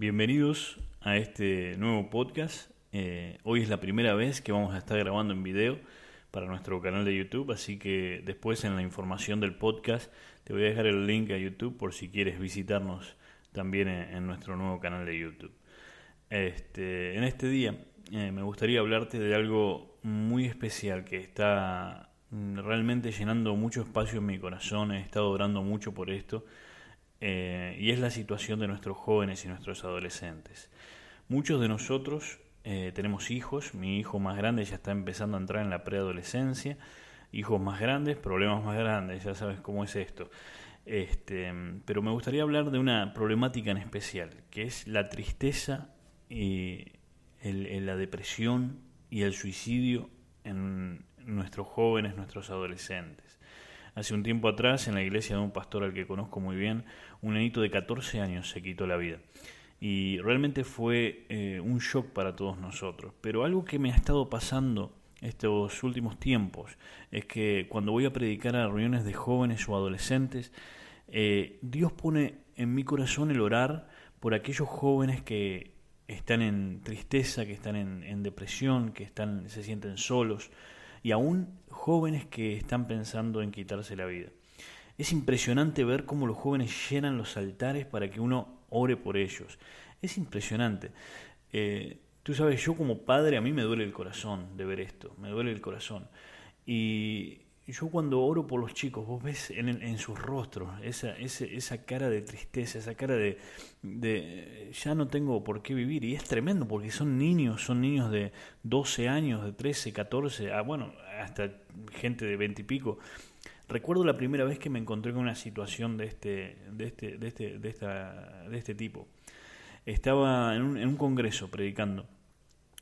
Bienvenidos a este nuevo podcast. Eh, hoy es la primera vez que vamos a estar grabando en video para nuestro canal de YouTube, así que después en la información del podcast te voy a dejar el link a YouTube por si quieres visitarnos también en, nuestro nuevo canal de YouTube. Este, en este día eh, me gustaría hablarte de algo muy especial que está realmente llenando mucho espacio en mi corazón, he estado orando mucho por esto eh, y es la situación de nuestros jóvenes y nuestros adolescentes. Muchos de nosotros eh, tenemos hijos, mi hijo más grande ya está empezando a entrar en la preadolescencia, hijos más grandes, problemas más grandes, ya sabes cómo es esto. Este, pero me gustaría hablar de una problemática en especial, que es la tristeza y la depresión y el suicidio en nuestros jóvenes, nuestros adolescentes. Hace un tiempo atrás, en la iglesia de un pastor al que conozco muy bien, un nenito de 14 años se quitó la vida. Y realmente fue eh, un shock para todos nosotros. Pero algo que me ha estado pasando estos últimos tiempos es que cuando voy a predicar a reuniones de jóvenes o adolescentes, eh, Dios pone en mi corazón el orar por aquellos jóvenes que están en tristeza, que están en, en depresión, que están, se sienten solos, y aún jóvenes que están pensando en quitarse la vida. Es impresionante ver cómo los jóvenes llenan los altares para que uno ore por ellos. Es impresionante. Eh, tú sabes, yo como padre a mí me duele el corazón de ver esto, me duele el corazón. Y yo cuando oro por los chicos, vos ves en, sus rostros esa, esa, cara de tristeza, esa cara de, de, ya no tengo por qué vivir. Y es tremendo porque son niños, son niños de 12 años, de 13, 14, ah, bueno, hasta gente de 20 y pico. Recuerdo la primera vez que me encontré con una situación de este, de este, de este, de esta, de este tipo. Estaba en un, en un congreso predicando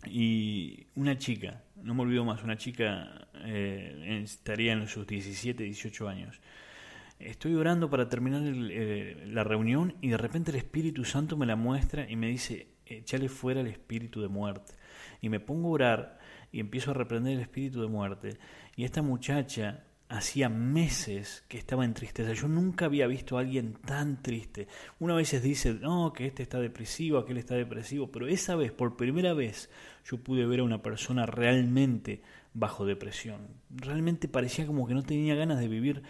y una chica, no me olvido más, una chica eh, estaría en sus 17, 18 años. Estoy orando para terminar eh, la reunión y de repente el Espíritu Santo me la muestra y me dice, échale fuera el espíritu de muerte. Y me pongo a orar y empiezo a reprender el espíritu de muerte. Y esta muchacha hacía meses que estaba en tristeza. Yo nunca había visto a alguien tan triste. Una vez dice, no, que este está depresivo, aquel está depresivo, pero esa vez, por primera vez, yo pude ver a una persona realmente bajo depresión. Realmente parecía como que no tenía ganas de vivir,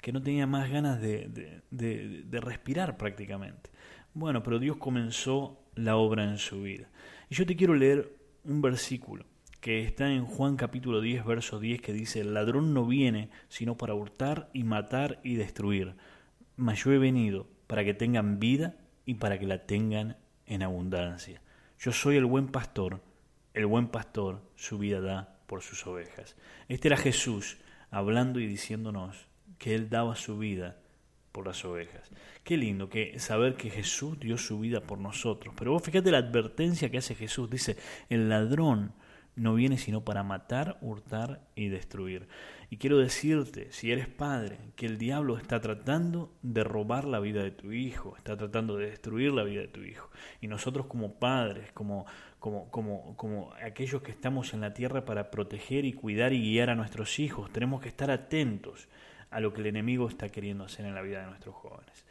que no tenía más ganas de, de, de respirar prácticamente. Bueno, pero Dios comenzó la obra en su vida. Y yo te quiero leer un versículo que está en Juan capítulo 10, verso 10, que dice, el ladrón no viene sino para hurtar y matar y destruir, mas yo he venido para que tengan vida y para que la tengan en abundancia. Yo soy el buen pastor, el buen pastor su vida da por sus ovejas. Este era Jesús hablando y diciéndonos que Él daba su vida por las ovejas. Qué lindo que saber que Jesús dio su vida por nosotros. Pero vos fíjate la advertencia que hace Jesús. Dice, el ladrón no viene sino para matar, hurtar y destruir. Y quiero decirte, si eres padre, que el diablo está tratando de robar la vida de tu hijo, está tratando de destruir la vida de tu hijo. Y nosotros como padres, como, como, como, como aquellos que estamos en la tierra para proteger y cuidar y guiar a nuestros hijos, tenemos que estar atentos a lo que el enemigo está queriendo hacer en la vida de nuestros jóvenes.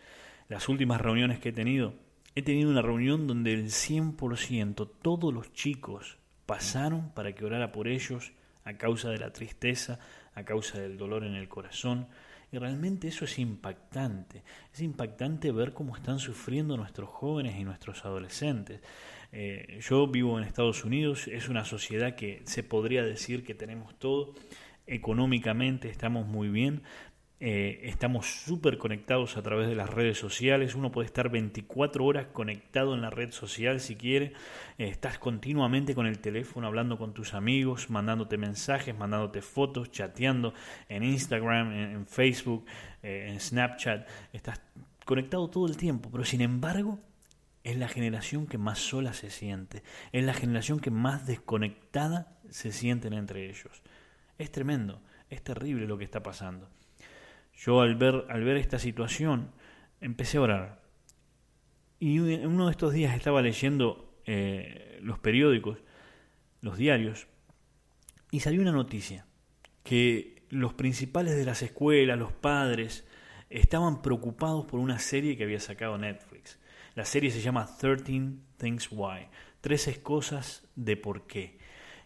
Las últimas reuniones que he tenido, he tenido una reunión donde el 100%, todos los chicos pasaron para que orara por ellos a causa de la tristeza, a causa del dolor en el corazón. Y realmente eso es impactante. Es impactante ver cómo están sufriendo nuestros jóvenes y nuestros adolescentes. Eh, yo vivo en Estados Unidos, es una sociedad que se podría decir que tenemos todo. Económicamente estamos muy bien, eh, estamos súper conectados a través de las redes sociales. Uno puede estar 24 horas conectado en la red social si quiere. Eh, estás continuamente con el teléfono hablando con tus amigos, mandándote mensajes, mandándote fotos, chateando en Instagram, en, Facebook, eh, en Snapchat. Estás conectado todo el tiempo, pero sin embargo es la generación que más sola se siente. Es la generación que más desconectada se sienten entre ellos. Es tremendo, es terrible lo que está pasando. Yo al ver, al ver esta situación empecé a orar. Y uno de estos días estaba leyendo eh, los periódicos, los diarios, y salió una noticia que los principales de las escuelas, los padres, estaban preocupados por una serie que había sacado Netflix. La serie se llama 13 Things Why, 13 cosas de por qué.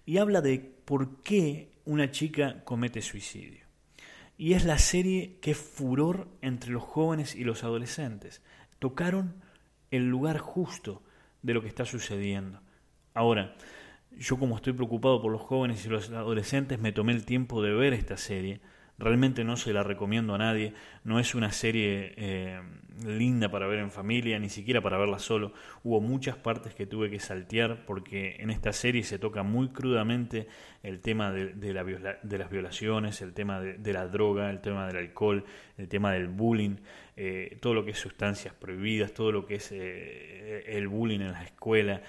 Y habla de por qué una chica comete suicidio. Y es la serie que es furor entre los jóvenes y los adolescentes. Tocaron el lugar justo de lo que está sucediendo. Ahora, yo como estoy preocupado por los jóvenes y los adolescentes, me tomé el tiempo de ver esta serie Realmente no se la recomiendo a nadie, no es una serie eh, linda para ver en familia, ni siquiera para verla solo. Hubo muchas partes que tuve que saltear porque en esta serie se toca muy crudamente el tema de, la de las violaciones, el tema de, la droga, el tema del alcohol, el tema del bullying, eh, todo lo que es sustancias prohibidas, todo lo que es eh, el bullying en las escuelas,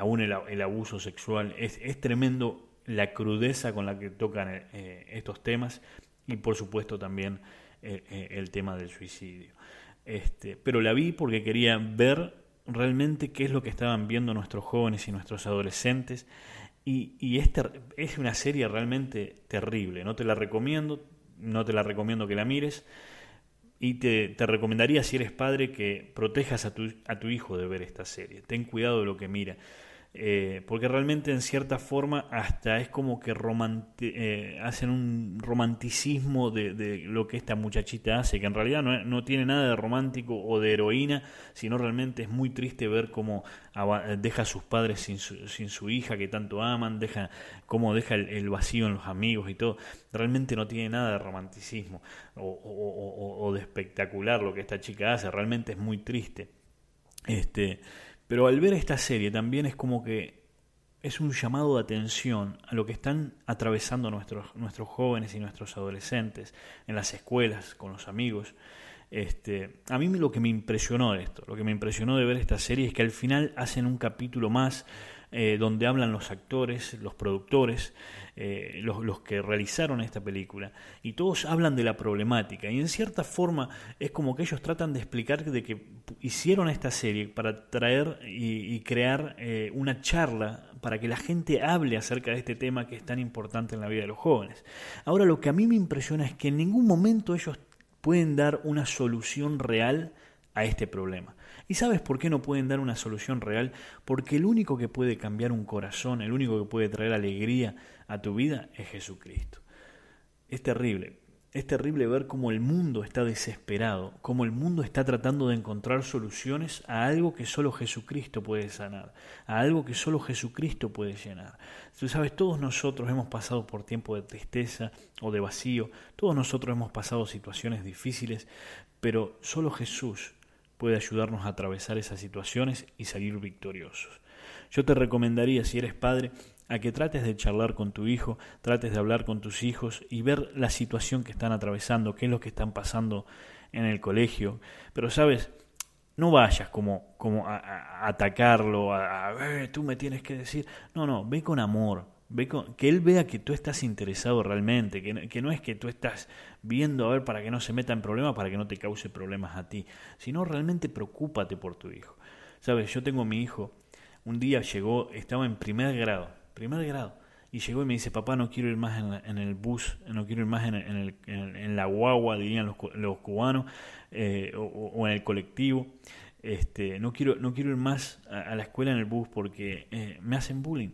aún el, abuso sexual. Es, es tremendo la crudeza con la que tocan estos temas y por supuesto también eh, eh, el tema del suicidio. Este, pero la vi porque quería ver realmente qué es lo que estaban viendo nuestros jóvenes y nuestros adolescentes y, y es, es una serie realmente terrible, no te la recomiendo, no te la recomiendo que la mires y te, te, recomendaría si eres padre que protejas a tu, a tu hijo de ver esta serie, ten cuidado de lo que mira. Eh, porque realmente en cierta forma hasta es como que eh, hacen un romanticismo de, lo que esta muchachita hace, que en realidad no, tiene nada de romántico o de heroína, sino realmente es muy triste ver cómo deja a sus padres sin su, sin su hija que tanto aman, deja cómo deja el, vacío en los amigos y todo. Realmente no tiene nada de romanticismo o, o de espectacular lo que esta chica hace, realmente es muy triste. Este, pero al ver esta serie también es como que es un llamado de atención a lo que están atravesando nuestros, nuestros jóvenes y nuestros adolescentes en las escuelas, con los amigos. Este, a mí lo que me impresionó de esto, lo que me impresionó de ver esta serie es que al final hacen un capítulo más eh, donde hablan los actores, los productores, eh, los, que realizaron esta película, y todos hablan de la problemática, y en cierta forma es como que ellos tratan de explicar de que hicieron esta serie para traer y, crear eh, una charla para que la gente hable acerca de este tema que es tan importante en la vida de los jóvenes. Ahora lo que a mí me impresiona es que en ningún momento ellos pueden dar una solución real a este problema. ¿Y sabes por qué no pueden dar una solución real? Porque el único que puede cambiar un corazón, el único que puede traer alegría a tu vida es Jesucristo. Es terrible. Es terrible ver cómo el mundo está desesperado, cómo el mundo está tratando de encontrar soluciones a algo que solo Jesucristo puede sanar, a algo que solo Jesucristo puede llenar. Tú sabes, todos nosotros hemos pasado por tiempo de tristeza o de vacío, todos nosotros hemos pasado situaciones difíciles, pero solo Jesús puede ayudarnos a atravesar esas situaciones y salir victoriosos. Yo te recomendaría, si eres padre, a que trates de charlar con tu hijo, trates de hablar con tus hijos y ver la situación que están atravesando, qué es lo que están pasando en el colegio. Pero sabes, no vayas como, como a, atacarlo, a, a tú me tienes que decir. No, no, ve con amor, ve que él vea que tú estás interesado realmente, que, que no es que tú estás viendo a ver para que no se meta en problemas, para que no te cause problemas a ti, sino realmente preocúpate por tu hijo. Sabes, yo tengo mi hijo, un día llegó, estaba en primer grado, primer grado, y llegó y me dice, papá, no quiero ir más en, el bus, no quiero ir más en, el, en, la guagua, dirían los, los cubanos, eh, o, en el colectivo. Este, no quiero no quiero ir más a, la escuela en el bus porque eh, me hacen bullying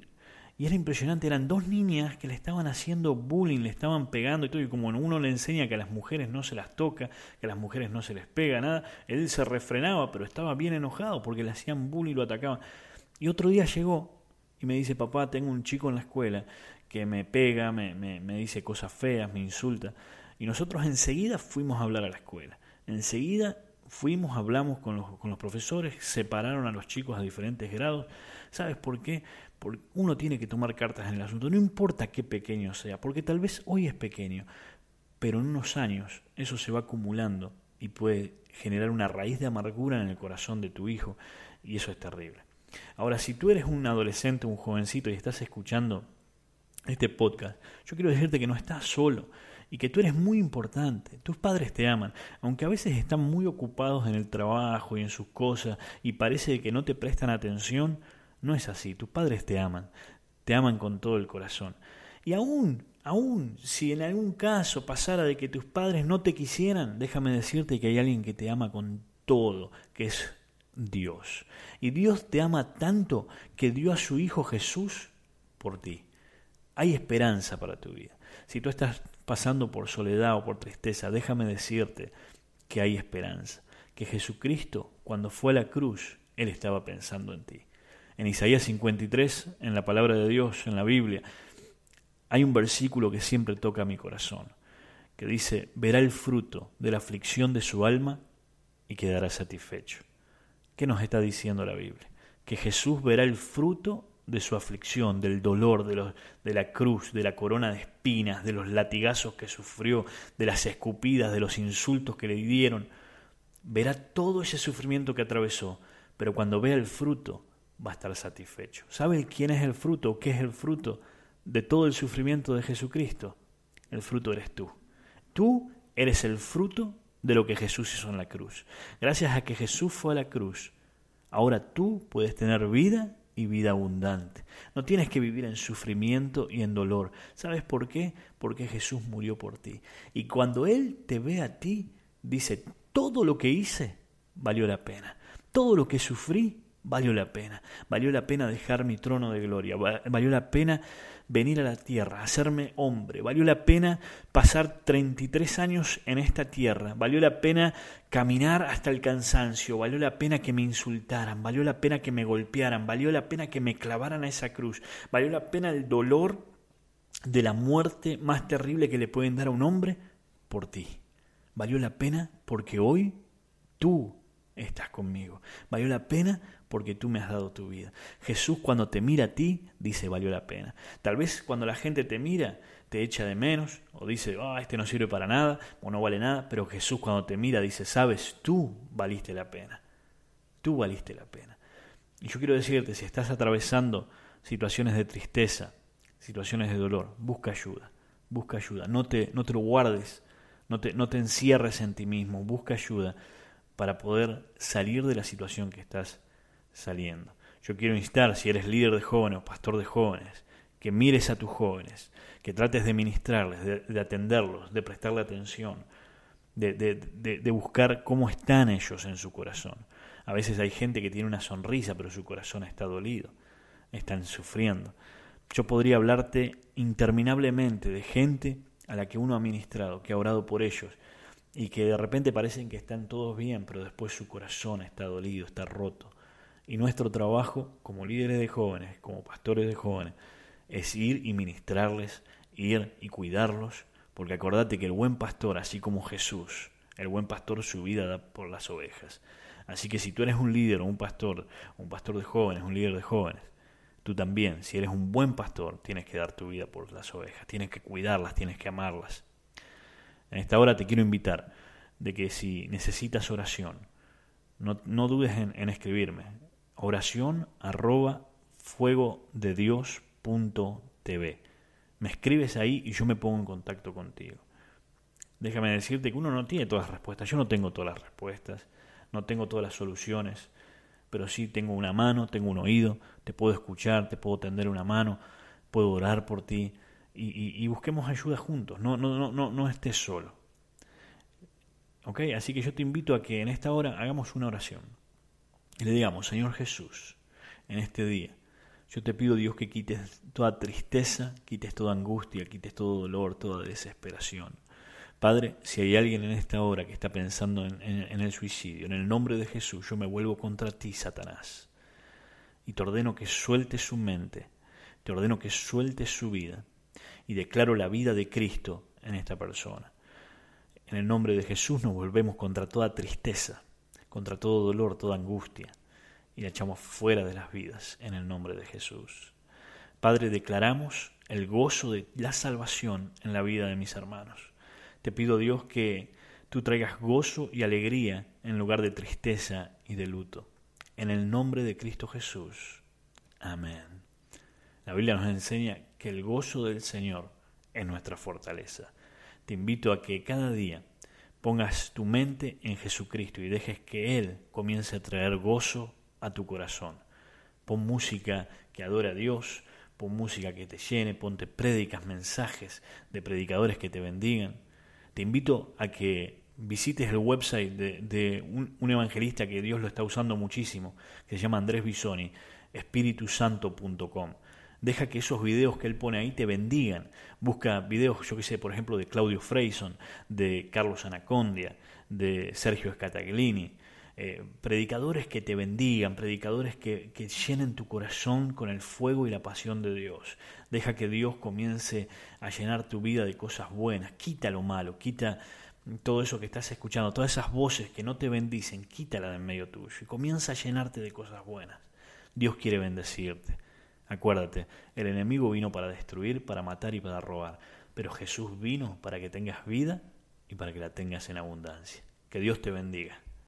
y era impresionante, eran dos niñas que le estaban haciendo bullying, le estaban pegando y todo, y como uno le enseña que a las mujeres no se las toca, que a las mujeres no se les pega nada, él se refrenaba, pero estaba bien enojado porque le hacían bullying y lo atacaban. Y otro día llegó y me dice, papá, tengo un chico en la escuela que me pega, me, me, me dice cosas feas, me insulta. Y nosotros enseguida fuimos a hablar a la escuela. Enseguida fuimos, hablamos con los, con los profesores, separaron a los chicos a diferentes grados. ¿Sabes por qué? Porque uno tiene que tomar cartas en el asunto, no importa qué pequeño sea, porque tal vez hoy es pequeño, pero en unos años eso se va acumulando y puede generar una raíz de amargura en el corazón de tu hijo y eso es terrible. Ahora, si tú eres un adolescente, un jovencito y estás escuchando este podcast, yo quiero decirte que no estás solo y que tú eres muy importante. Tus padres te aman, aunque a veces están muy ocupados en el trabajo y en sus cosas y parece que no te prestan atención, no es así. Tus padres te aman, te aman con todo el corazón. Y aún, aún si en algún caso pasara de que tus padres no te quisieran, déjame decirte que hay alguien que te ama con todo, que es Dios. Y Dios te ama tanto que dio a su Hijo Jesús por ti. Hay esperanza para tu vida. Si tú estás pasando por soledad o por tristeza, déjame decirte que hay esperanza. Que Jesucristo, cuando fue a la cruz, Él estaba pensando en ti. En Isaías 53, en la palabra de Dios, en la Biblia, hay un versículo que siempre toca mi corazón, que dice, verá el fruto de la aflicción de su alma y quedará satisfecho. ¿Qué nos está diciendo la Biblia? Que Jesús verá el fruto de su aflicción, del dolor, de, de la cruz, de la corona de espinas, de los latigazos que sufrió, de las escupidas, de los insultos que le dieron. Verá todo ese sufrimiento que atravesó, pero cuando vea el fruto va a estar satisfecho. ¿Sabe quién es el fruto? ¿Qué es el fruto de todo el sufrimiento de Jesucristo? El fruto eres tú. Tú eres el fruto de lo que Jesús hizo en la cruz. Gracias a que Jesús fue a la cruz, ahora tú puedes tener vida y vida abundante. No tienes que vivir en sufrimiento y en dolor. ¿Sabes por qué? Porque Jesús murió por ti. Y cuando Él te ve a ti, dice, todo lo que hice valió la pena. Todo lo que sufrí valió la pena. Valió la pena dejar mi trono de gloria. Valió la pena venir a la tierra, hacerme hombre. Valió la pena pasar 33 años en esta tierra. Valió la pena caminar hasta el cansancio. Valió la pena que me insultaran. Valió la pena que me golpearan. Valió la pena que me clavaran a esa cruz. Valió la pena el dolor de la muerte más terrible que le pueden dar a un hombre por ti. Valió la pena porque hoy tú estás conmigo. Valió la pena porque tú me has dado tu vida. Jesús cuando te mira a ti dice valió la pena. Tal vez cuando la gente te mira te echa de menos o dice, ah, este no sirve para nada o no vale nada, pero Jesús cuando te mira dice, sabes, tú valiste la pena. Tú valiste la pena. Y yo quiero decirte, si estás atravesando situaciones de tristeza, situaciones de dolor, busca ayuda, busca ayuda. No te, no te lo guardes, no te, no te encierres en ti mismo, busca ayuda para poder salir de la situación que estás saliendo. Yo quiero instar, si eres líder de jóvenes o pastor de jóvenes, que mires a tus jóvenes, que trates de ministrarles, de, atenderlos, de prestarle atención, de, de, buscar cómo están ellos en su corazón. A veces hay gente que tiene una sonrisa, pero su corazón está dolido, están sufriendo. Yo podría hablarte interminablemente de gente a la que uno ha ministrado, que ha orado por ellos, y que de repente parecen que están todos bien, pero después su corazón está dolido, está roto. Y nuestro trabajo como líderes de jóvenes, como pastores de jóvenes, es ir y ministrarles, ir y cuidarlos, porque acordate que el buen pastor, así como Jesús, el buen pastor su vida da por las ovejas. Así que si tú eres un líder o un pastor, un pastor de jóvenes, un líder de jóvenes, tú también, si eres un buen pastor, tienes que dar tu vida por las ovejas, tienes que cuidarlas, tienes que amarlas. En esta hora te quiero invitar de que si necesitas oración, no, no dudes en, en, escribirme. Oración arroba fuego de Dios punto TV. Me escribes ahí y yo me pongo en contacto contigo. Déjame decirte que uno no tiene todas las respuestas. Yo no tengo todas las respuestas, no tengo todas las soluciones, pero sí tengo una mano, tengo un oído, te puedo escuchar, te puedo tender una mano, puedo orar por ti, y, busquemos ayuda juntos, no, no, no, no, no estés solo. ¿Ok? Así que yo te invito a que en esta hora hagamos una oración y le digamos, Señor Jesús, en este día, yo te pido Dios que quites toda tristeza, quites toda angustia, quites todo dolor, toda desesperación. Padre, si hay alguien en esta hora que está pensando en, en, el suicidio, en el nombre de Jesús, yo me vuelvo contra ti, Satanás. Y te ordeno que suelte su mente, te ordeno que suelte su vida, y declaro la vida de Cristo en esta persona. En el nombre de Jesús nos volvemos contra toda tristeza, contra todo dolor, toda angustia, y la echamos fuera de las vidas en el nombre de Jesús. Padre, declaramos el gozo de la salvación en la vida de mis hermanos. Te pido, Dios, que tú traigas gozo y alegría en lugar de tristeza y de luto. En el nombre de Cristo Jesús. Amén. La Biblia nos enseña que el gozo del Señor es nuestra fortaleza. Te invito a que cada día pongas tu mente en Jesucristo y dejes que Él comience a traer gozo a tu corazón. Pon música que adora a Dios, pon música que te llene, ponte prédicas, mensajes de predicadores que te bendigan. Te invito a que visites el website de, un, evangelista que Dios lo está usando muchísimo, que se llama Andrés Bisoni, espiritusanto.com. Deja que esos videos que él pone ahí te bendigan. Busca videos, yo que sé, por ejemplo, de Claudio Freyson, de Carlos Anacondia, de Sergio Scataglini. Eh, predicadores que te bendigan, predicadores que, que llenen tu corazón con el fuego y la pasión de Dios. Deja que Dios comience a llenar tu vida de cosas buenas. Quita lo malo, quita todo eso que estás escuchando, todas esas voces que no te bendicen, quítala de en medio tuyo y comienza a llenarte de cosas buenas. Dios quiere bendecirte. Acuérdate, el enemigo vino para destruir, para matar y para robar, pero Jesús vino para que tengas vida y para que la tengas en abundancia. Que Dios te bendiga.